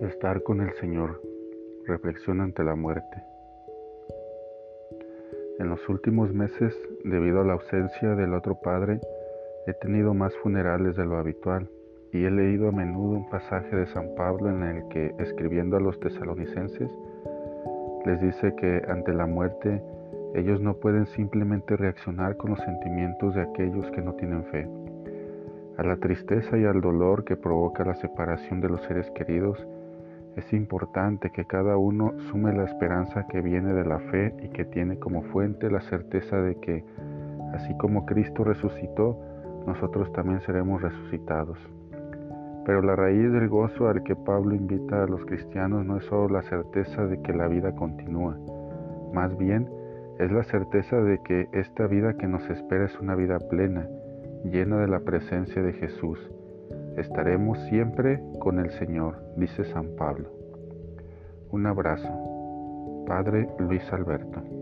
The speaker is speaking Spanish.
Estar con el Señor. Reflexión ante la muerte. En los últimos meses, debido a la ausencia del otro padre, he tenido más funerales de lo habitual y he leído a menudo un pasaje de San Pablo en el que, escribiendo a los tesalonicenses, les dice que ante la muerte ellos no pueden simplemente reaccionar con los sentimientos de aquellos que no tienen fe. A la tristeza y al dolor que provoca la separación de los seres queridos, es importante que cada uno sume la esperanza que viene de la fe y que tiene como fuente la certeza de que, así como Cristo resucitó, nosotros también seremos resucitados. Pero la raíz del gozo al que Pablo invita a los cristianos no es solo la certeza de que la vida continúa, más bien es la certeza de que esta vida que nos espera es una vida plena, llena de la presencia de Jesús Estaremos siempre con el Señor, dice San Pablo. Un abrazo. Padre Luis Alberto.